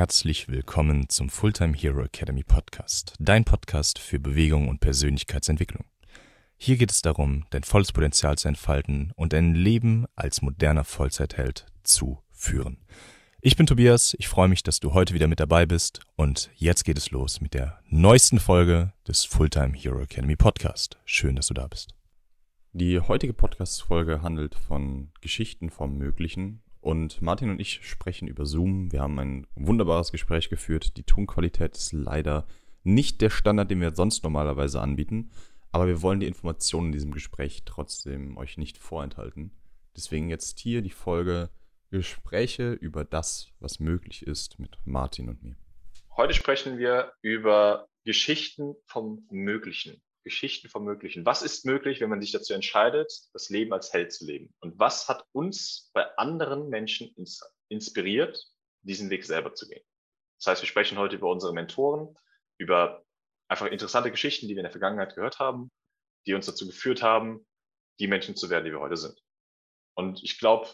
herzlich willkommen zum Fulltime Hero Academy Podcast, dein Podcast für Bewegung und Persönlichkeitsentwicklung. Hier geht es darum, dein volles Potenzial zu entfalten und dein Leben als moderner Vollzeitheld zu führen. Ich bin Tobias, ich freue mich, dass du heute wieder mit dabei bist und jetzt geht es los mit der neuesten Folge des Fulltime Hero Academy Podcast. Schön, dass du da bist. Die heutige Podcast-Folge handelt von Geschichten vom Möglichen und Martin und ich sprechen über Zoom. Wir haben ein wunderbares Gespräch geführt. Die Tonqualität ist leider nicht der Standard, den wir sonst normalerweise anbieten, aber wir wollen die Informationen in diesem Gespräch trotzdem euch nicht vorenthalten. Deswegen jetzt hier die Folge Gespräche über das, was möglich ist mit Martin und mir. Heute sprechen wir über Geschichten vom Möglichen. Geschichten vom Möglichen. Was ist möglich, wenn man sich dazu entscheidet, das Leben als Held zu leben? Und was hat uns bei anderen Menschen ins inspiriert, diesen Weg selber zu gehen? Das heißt, wir sprechen heute über unsere Mentoren, über einfach interessante Geschichten, die wir in der Vergangenheit gehört haben, die uns dazu geführt haben, die Menschen zu werden, die wir heute sind. Und ich glaube,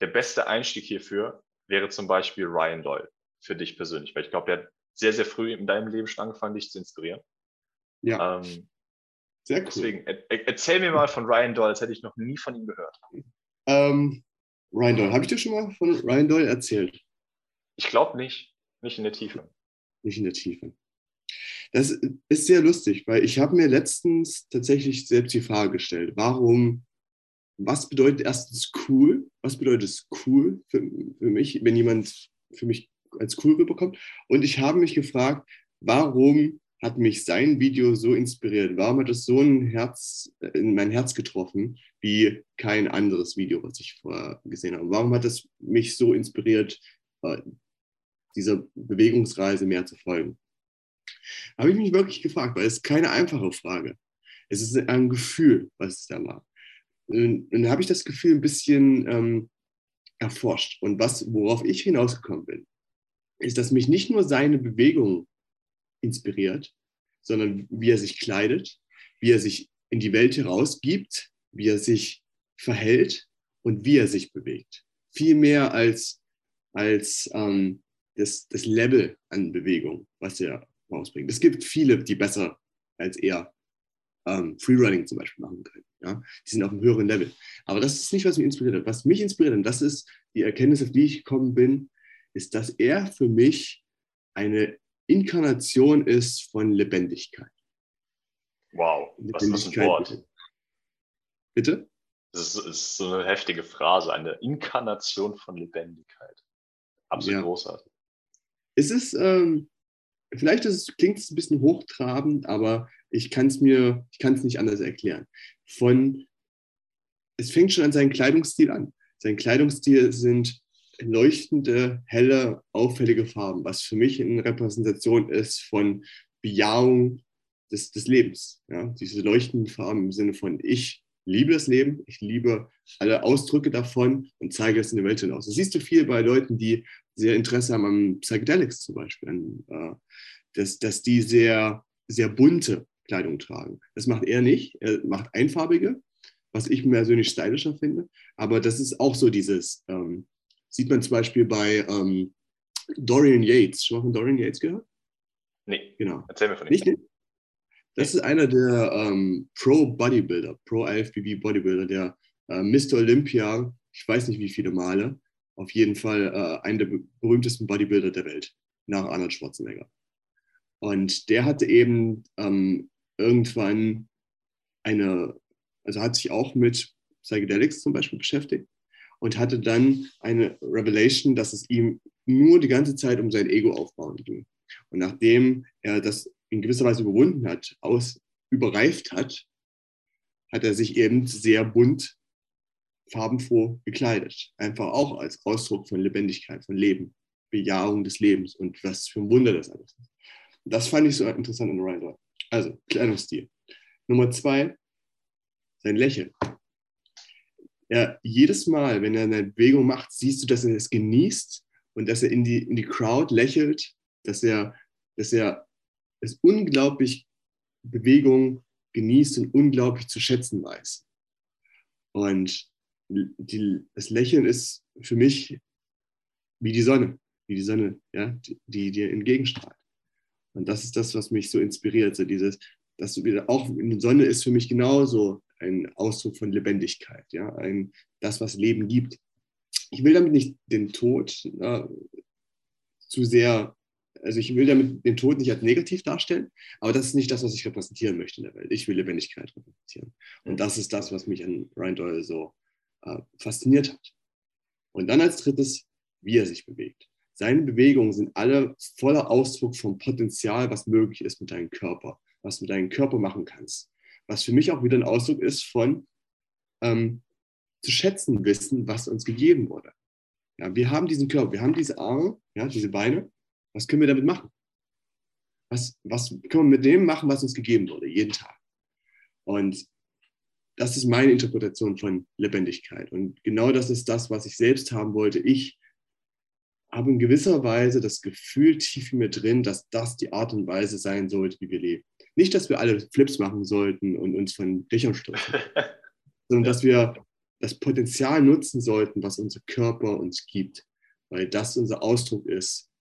der beste Einstieg hierfür wäre zum Beispiel Ryan Doyle für dich persönlich, weil ich glaube, der hat sehr, sehr früh in deinem Leben schon angefangen, dich zu inspirieren. Ja. Ähm, sehr cool. Deswegen, er, erzähl mir mal von Ryan Doyle, das hätte ich noch nie von ihm gehört. Ähm, Ryan Doyle, habe ich dir schon mal von Ryan Doyle erzählt? Ich glaube nicht. Nicht in der Tiefe. Nicht in der Tiefe. Das ist sehr lustig, weil ich habe mir letztens tatsächlich selbst die Frage gestellt, warum was bedeutet erstens cool? Was bedeutet es cool für, für mich, wenn jemand für mich als cool rüberkommt? Und ich habe mich gefragt, warum hat mich sein Video so inspiriert? Warum hat es so ein Herz, in mein Herz getroffen, wie kein anderes Video, was ich vorher gesehen habe? Warum hat es mich so inspiriert, äh, dieser Bewegungsreise mehr zu folgen? Habe ich mich wirklich gefragt, weil es keine einfache Frage. Es ist ein Gefühl, was es da macht. Und dann habe ich das Gefühl ein bisschen ähm, erforscht. Und was, worauf ich hinausgekommen bin, ist, dass mich nicht nur seine Bewegung inspiriert, sondern wie er sich kleidet, wie er sich in die Welt herausgibt, wie er sich verhält und wie er sich bewegt. Viel mehr als, als ähm, das, das Level an Bewegung, was er rausbringt. Es gibt viele, die besser als er ähm, Freerunning zum Beispiel machen können. Ja? Die sind auf einem höheren Level. Aber das ist nicht, was mich inspiriert hat. Was mich inspiriert und das ist die Erkenntnis, auf die ich gekommen bin, ist, dass er für mich eine Inkarnation ist von Lebendigkeit. Wow, was ist ein Wort? Bitte? Das ist, ist, so eine heftige Phrase, eine Inkarnation von Lebendigkeit. Absolut ja. großartig. Es ist, ähm, vielleicht ist klingt es ein bisschen hochtrabend, aber ich kann es mir, ich kann es nicht anders erklären. Von, es fängt schon an seinem Kleidungsstil an. Sein Kleidungsstil sind leuchtende, helle, auffällige Farben, was für mich eine Repräsentation ist von Bejahung des, des Lebens. Ja? Diese leuchtenden Farben im Sinne von ich liebe das Leben, ich liebe alle Ausdrücke davon und zeige es in der Welt hinaus. Das siehst du viel bei Leuten, die sehr Interesse haben an Psychedelics zum Beispiel, an, äh, dass, dass die sehr, sehr bunte Kleidung tragen. Das macht er nicht. Er macht einfarbige, was ich persönlich stylischer finde. Aber das ist auch so dieses, ähm, sieht man zum Beispiel bei ähm, Dorian Yates. Schon mal von Dorian Yates gehört? Nee. Genau. Erzähl mir von ihm. Nicht? Das ist einer der ähm, Pro-Bodybuilder, Pro-IFBB Bodybuilder, der äh, Mr. Olympia, ich weiß nicht wie viele Male, auf jeden Fall äh, einer der berühmtesten Bodybuilder der Welt, nach Arnold Schwarzenegger. Und der hatte eben ähm, irgendwann eine, also hat sich auch mit Psychedelics zum Beispiel beschäftigt und hatte dann eine Revelation, dass es ihm nur die ganze Zeit um sein Ego aufbauen ging. Und nachdem er das in gewisser Weise überwunden hat, aus, überreift hat, hat er sich eben sehr bunt, farbenfroh gekleidet. Einfach auch als Ausdruck von Lebendigkeit, von Leben, Bejahung des Lebens und was für ein Wunder das alles ist. Das fand ich so interessant an Ryan Also, Kleidungsstil. Nummer zwei, sein Lächeln. Ja, jedes Mal, wenn er eine Bewegung macht, siehst du, dass er es genießt und dass er in die, in die Crowd lächelt, dass er, dass er es unglaublich Bewegung genießt und unglaublich zu schätzen weiß. Und die, das Lächeln ist für mich wie die Sonne. wie die Sonne, ja, die, die dir entgegenstrahlt. Und das ist das, was mich so inspiriert. So dieses, dass du wieder auch die Sonne ist für mich genauso ein Ausdruck von Lebendigkeit, ja, ein, das, was Leben gibt. Ich will damit nicht den Tod äh, zu sehr, also ich will damit den Tod nicht als negativ darstellen, aber das ist nicht das, was ich repräsentieren möchte in der Welt. Ich will Lebendigkeit repräsentieren. Und das ist das, was mich an Ryan Doyle so äh, fasziniert hat. Und dann als drittes, wie er sich bewegt. Seine Bewegungen sind alle voller Ausdruck vom Potenzial, was möglich ist mit deinem Körper, was du mit deinem Körper machen kannst. Was für mich auch wieder ein Ausdruck ist von ähm, zu schätzen wissen, was uns gegeben wurde. Ja, wir haben diesen Körper, wir haben diese Arme, ja, diese Beine. Was können wir damit machen? Was, was können wir mit dem machen, was uns gegeben wurde, jeden Tag? Und das ist meine Interpretation von Lebendigkeit. Und genau das ist das, was ich selbst haben wollte. Ich habe in gewisser Weise das Gefühl tief in mir drin, dass das die Art und Weise sein sollte, wie wir leben. Nicht, dass wir alle Flips machen sollten und uns von Dächern stürzen, sondern dass wir das Potenzial nutzen sollten, was unser Körper uns gibt, weil das unser Ausdruck ist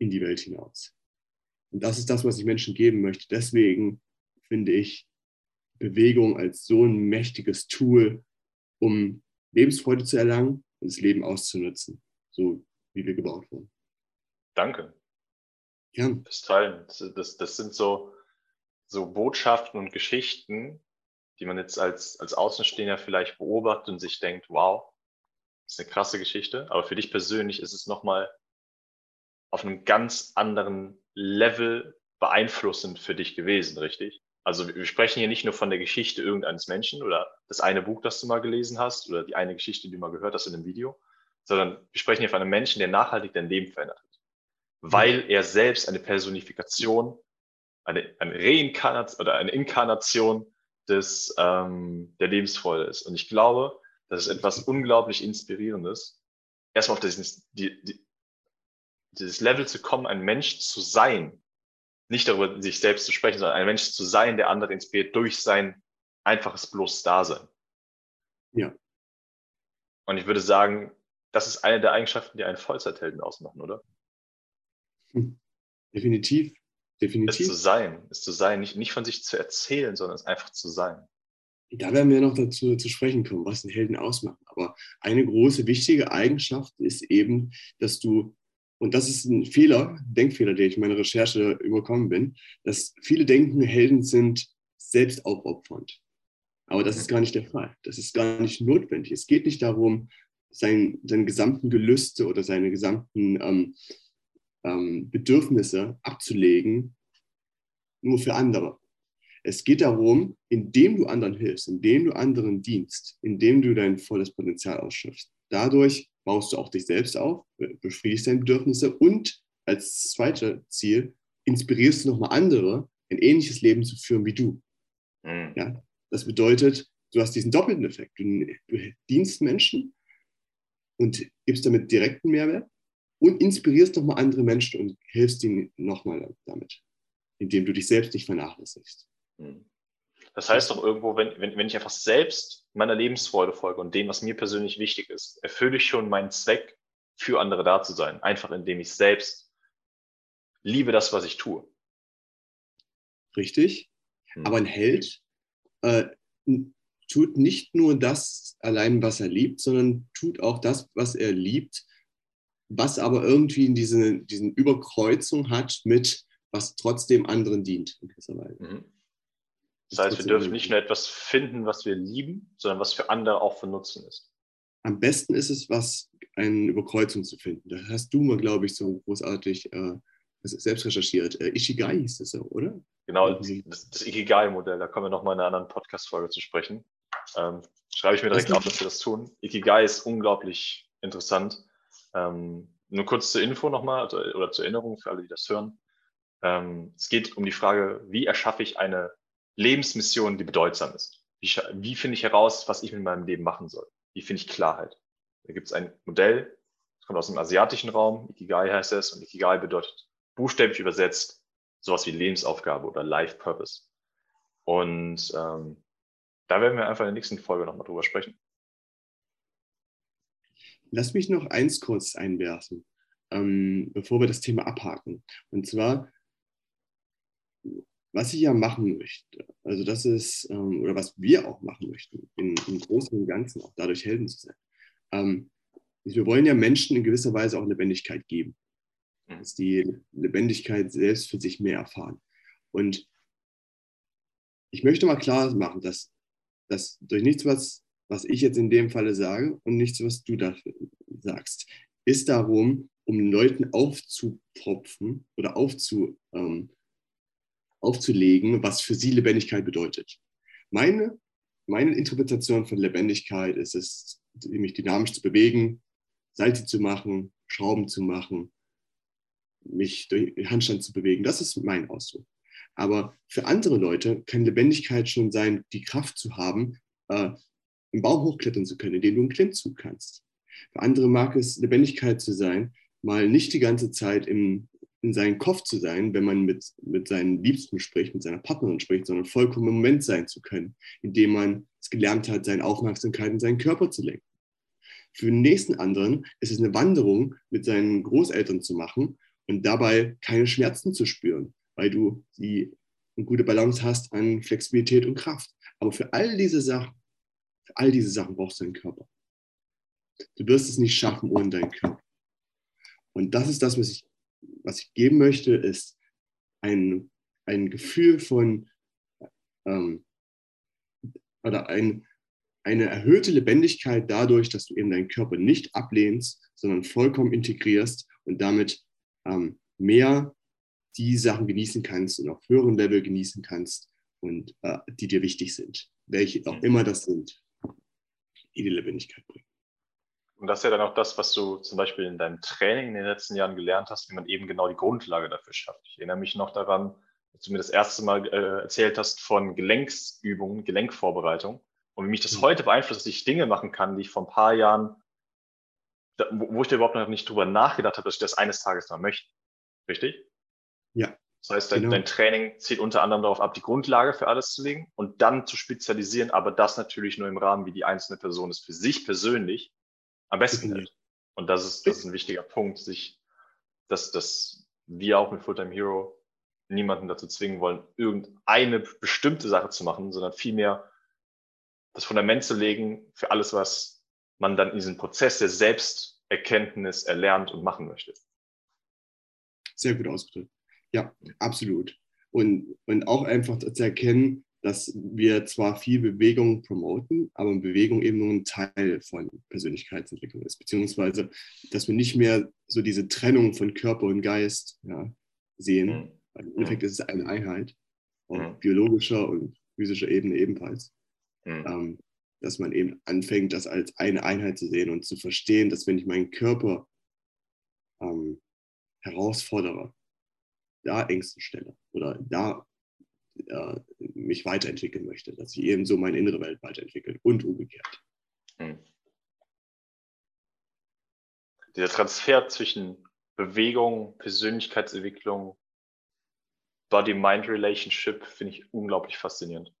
in die Welt hinaus. Und das ist das, was ich Menschen geben möchte. Deswegen finde ich Bewegung als so ein mächtiges Tool, um Lebensfreude zu erlangen und das Leben auszunutzen. So wie wir gebaut wurden. Danke. Ja. Das Teilen. Das, das sind so, so Botschaften und Geschichten, die man jetzt als, als Außenstehender vielleicht beobachtet und sich denkt, wow, das ist eine krasse Geschichte. Aber für dich persönlich ist es nochmal auf einem ganz anderen Level beeinflussend für dich gewesen, richtig? Also wir sprechen hier nicht nur von der Geschichte irgendeines Menschen oder das eine Buch, das du mal gelesen hast oder die eine Geschichte, die du mal gehört hast in einem Video, sondern wir sprechen hier von einem Menschen, der nachhaltig dein Leben verändert hat. Weil er selbst eine Personifikation, eine, eine Reinkarnation oder eine Inkarnation des, ähm, der Lebensfreude ist. Und ich glaube, das ist etwas unglaublich Inspirierendes, erstmal auf dieses, die, die, dieses Level zu kommen, ein Mensch zu sein, nicht darüber sich selbst zu sprechen, sondern ein Mensch zu sein, der andere inspiriert durch sein einfaches bloß Dasein. Ja. Und ich würde sagen, das ist eine der Eigenschaften, die einen Vollzeithelden ausmachen, oder? Hm. Definitiv. Definitiv. Es zu sein, es zu sein, nicht, nicht von sich zu erzählen, sondern es einfach zu sein. Da werden wir noch dazu zu sprechen kommen, was einen Helden ausmacht. Aber eine große, wichtige Eigenschaft ist eben, dass du, und das ist ein Fehler, Denkfehler, der ich in meiner Recherche überkommen bin, dass viele denken, Helden sind selbst aufopfernd. Aber das ist gar nicht der Fall. Das ist gar nicht notwendig. Es geht nicht darum, sein, seine gesamten Gelüste oder seine gesamten ähm, ähm, Bedürfnisse abzulegen, nur für andere. Es geht darum, indem du anderen hilfst, indem du anderen dienst, indem du dein volles Potenzial ausschöpfst. Dadurch baust du auch dich selbst auf, befriedigst deine Bedürfnisse und als zweites Ziel inspirierst du nochmal andere, ein ähnliches Leben zu führen wie du. Mhm. Ja? Das bedeutet, du hast diesen doppelten Effekt. Du, du dienst Menschen und gibst damit direkten Mehrwert und inspirierst nochmal andere Menschen und hilfst ihnen nochmal damit, indem du dich selbst nicht vernachlässigst. Hm. Das heißt doch irgendwo, wenn, wenn, wenn ich einfach selbst meiner Lebensfreude folge und dem, was mir persönlich wichtig ist, erfülle ich schon meinen Zweck, für andere da zu sein. Einfach indem ich selbst liebe das, was ich tue. Richtig. Hm. Aber ein Held äh, tut nicht nur das allein, was er liebt, sondern tut auch das, was er liebt, was aber irgendwie in diese, diesen Überkreuzung hat mit, was trotzdem anderen dient, in gewisser Weise. Mhm. Das heißt, wir dürfen nicht nur etwas finden, was wir lieben, sondern was für andere auch von Nutzen ist. Am besten ist es, was eine Überkreuzung zu finden. Da hast du mal, glaube ich, so großartig äh, selbst recherchiert. Äh, Ikigai hieß das so, oder? Genau, das, das Ikigai-Modell, da kommen wir nochmal in einer anderen Podcast-Folge zu sprechen. Ähm, schreibe ich mir direkt auf, dass wir das tun. Ikigai ist unglaublich interessant. Ähm, nur kurz zur Info nochmal also, oder zur Erinnerung für alle, die das hören. Ähm, es geht um die Frage, wie erschaffe ich eine Lebensmission, die bedeutsam ist? Wie, wie finde ich heraus, was ich mit meinem Leben machen soll? Wie finde ich Klarheit? Da gibt es ein Modell, das kommt aus dem asiatischen Raum, Ikigai heißt es, und Ikigai bedeutet buchstäblich übersetzt sowas wie Lebensaufgabe oder Life Purpose. Und ähm, da werden wir einfach in der nächsten Folge nochmal drüber sprechen. Lass mich noch eins kurz einwerfen. ähm, bevor wir das Thema abhaken. Und zwar, was ich ja machen möchte, also das ist, ähm, oder was wir auch machen möchten, in, im Großen und Ganzen auch dadurch Helden zu sein. Ähm, wir wollen ja Menschen in gewisser Weise auch Lebendigkeit geben, mhm. dass die Lebendigkeit selbst für sich mehr erfahren. Und ich möchte mal klar machen, dass, dass durch nichts, was, was ich jetzt in dem Falle sage und nichts, was du da sagst, ist darum, um Leuten aufzupropfen oder aufzu, ähm, aufzulegen, was für sie Lebendigkeit bedeutet. Meine, meine Interpretation von Lebendigkeit ist es, mich dynamisch zu bewegen, Salze zu machen, Schrauben zu machen, mich durch Handstand zu bewegen. Das ist mein Ausdruck. Aber für andere Leute kann Lebendigkeit schon sein, die Kraft zu haben, äh, im Baum hochklettern zu können, indem du einen Klimmzug kannst. Für andere mag es Lebendigkeit zu sein, mal nicht die ganze Zeit im, in seinem Kopf zu sein, wenn man mit, mit seinen Liebsten spricht, mit seiner Partnerin spricht, sondern vollkommen im Moment sein zu können, indem man es gelernt hat, seine Aufmerksamkeit in seinen Körper zu lenken. Für den nächsten anderen ist es eine Wanderung mit seinen Großeltern zu machen und dabei keine Schmerzen zu spüren, weil du die eine gute Balance hast an Flexibilität und Kraft. Aber für all diese Sachen, all diese Sachen brauchst du einen Körper. Du wirst es nicht schaffen ohne deinen Körper. Und das ist das, was ich, was ich geben möchte, ist ein, ein Gefühl von ähm, oder ein, eine erhöhte Lebendigkeit dadurch, dass du eben deinen Körper nicht ablehnst, sondern vollkommen integrierst und damit ähm, mehr die Sachen genießen kannst und auf höherem Level genießen kannst und äh, die dir wichtig sind, welche auch immer das sind, die die Lebendigkeit bringen. Und das ist ja dann auch das, was du zum Beispiel in deinem Training in den letzten Jahren gelernt hast, wie man eben genau die Grundlage dafür schafft. Ich erinnere mich noch daran, dass du mir das erste Mal äh, erzählt hast von Gelenksübungen, Gelenkvorbereitung und wie mich das mhm. heute beeinflusst, dass ich Dinge machen kann, die ich vor ein paar Jahren, da, wo ich da überhaupt noch nicht drüber nachgedacht habe, dass ich das eines Tages mal möchte. Richtig? Ja. Das heißt, dein, genau. dein, Training zielt unter anderem darauf ab, die Grundlage für alles zu legen und dann zu spezialisieren, aber das natürlich nur im Rahmen, wie die einzelne Person es für sich persönlich am besten hält. Und das ist, das ist ein wichtiger Punkt, sich, dass, dass wir auch mit Fulltime Hero niemanden dazu zwingen wollen, irgendeine bestimmte Sache zu machen, sondern vielmehr das Fundament zu legen für alles, was man dann in diesem Prozess der Selbsterkenntnis erlernt und machen möchte. Sehr gut ausgedrückt. Ja, absolut. Und, und auch einfach zu erkennen, dass wir zwar viel Bewegung promoten, aber Bewegung eben nur ein Teil von Persönlichkeitsentwicklung ist, beziehungsweise dass wir nicht mehr so diese Trennung von Körper und Geist ja, sehen. Mhm. Weil Im Endeffekt ist es eine Einheit, auf mhm. biologischer und physischer Ebene ebenfalls. Mhm. Ähm, dass man eben anfängt, das als eine Einheit zu sehen und zu verstehen, dass wenn ich meinen Körper ähm, herausfordere, da Ängste stelle oder da äh, mich weiterentwickeln möchte, dass ich eben so meine innere Welt weiterentwickle und umgekehrt. Hm. Dieser Transfer zwischen Bewegung, Persönlichkeitsentwicklung, Body-Mind-Relationship finde ich unglaublich faszinierend.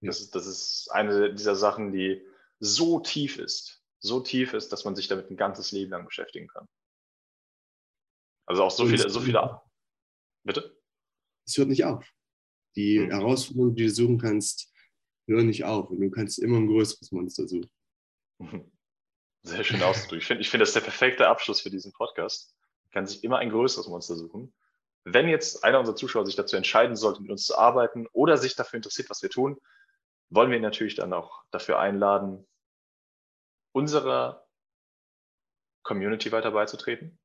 Ja. Das, ist, das ist eine dieser Sachen, die so tief ist, so tief ist, dass man sich damit ein ganzes Leben lang beschäftigen kann. Also auch so viele, so viele. Bitte? Es hört nicht auf. Die mhm. Herausforderungen, die du suchen kannst, hören nicht auf. Und du kannst immer ein größeres Monster suchen. Sehr schön ausgedrückt. Ich finde, ich finde, das ist der perfekte Abschluss für diesen Podcast. Man kann sich immer ein größeres Monster suchen. Wenn jetzt einer unserer Zuschauer sich dazu entscheiden sollte, mit uns zu arbeiten oder sich dafür interessiert, was wir tun, wollen wir ihn natürlich dann auch dafür einladen, unserer Community weiter beizutreten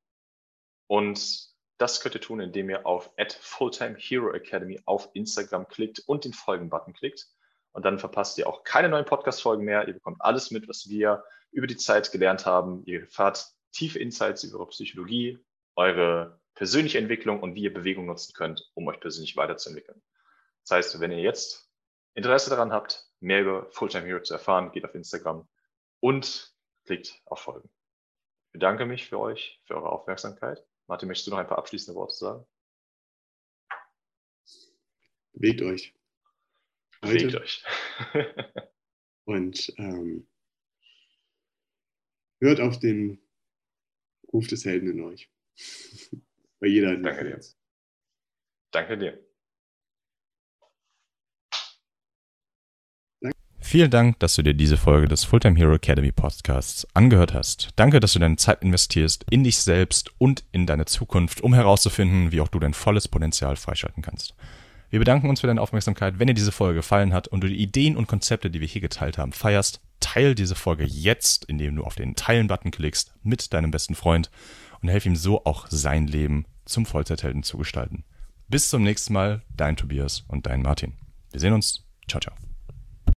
und das könnt ihr tun, indem ihr auf at Fulltime Hero Academy auf Instagram klickt und den Folgen-Button klickt. Und dann verpasst ihr auch keine neuen Podcast-Folgen mehr. Ihr bekommt alles mit, was wir über die Zeit gelernt haben. Ihr erfahrt tiefe Insights über eure Psychologie, eure persönliche Entwicklung und wie ihr Bewegung nutzen könnt, um euch persönlich weiterzuentwickeln. Das heißt, wenn ihr jetzt Interesse daran habt, mehr über Fulltime Hero zu erfahren, geht auf Instagram und klickt auf Folgen. Ich bedanke mich für euch, für eure Aufmerksamkeit Martin, möchtest du noch ein paar abschließende Worte sagen? Bewegt euch. Bewegt euch. und ähm, hört auf den Ruf des Helden in euch. Bei jeder Danke dir. Danke dir. Vielen Dank, dass du dir diese Folge des Fulltime Hero Academy Podcasts angehört hast. Danke, dass du deine Zeit investierst in dich selbst und in deine Zukunft, um herauszufinden, wie auch du dein volles Potenzial freischalten kannst. Wir bedanken uns für deine Aufmerksamkeit. Wenn dir diese Folge gefallen hat und du die Ideen und Konzepte, die wir hier geteilt haben, feierst, teil diese Folge jetzt, indem du auf den Teilen-Button klickst mit deinem besten Freund und helf ihm so auch sein Leben zum Vollzeithelden zu gestalten. Bis zum nächsten Mal, dein Tobias und dein Martin. Wir sehen uns. Ciao, ciao.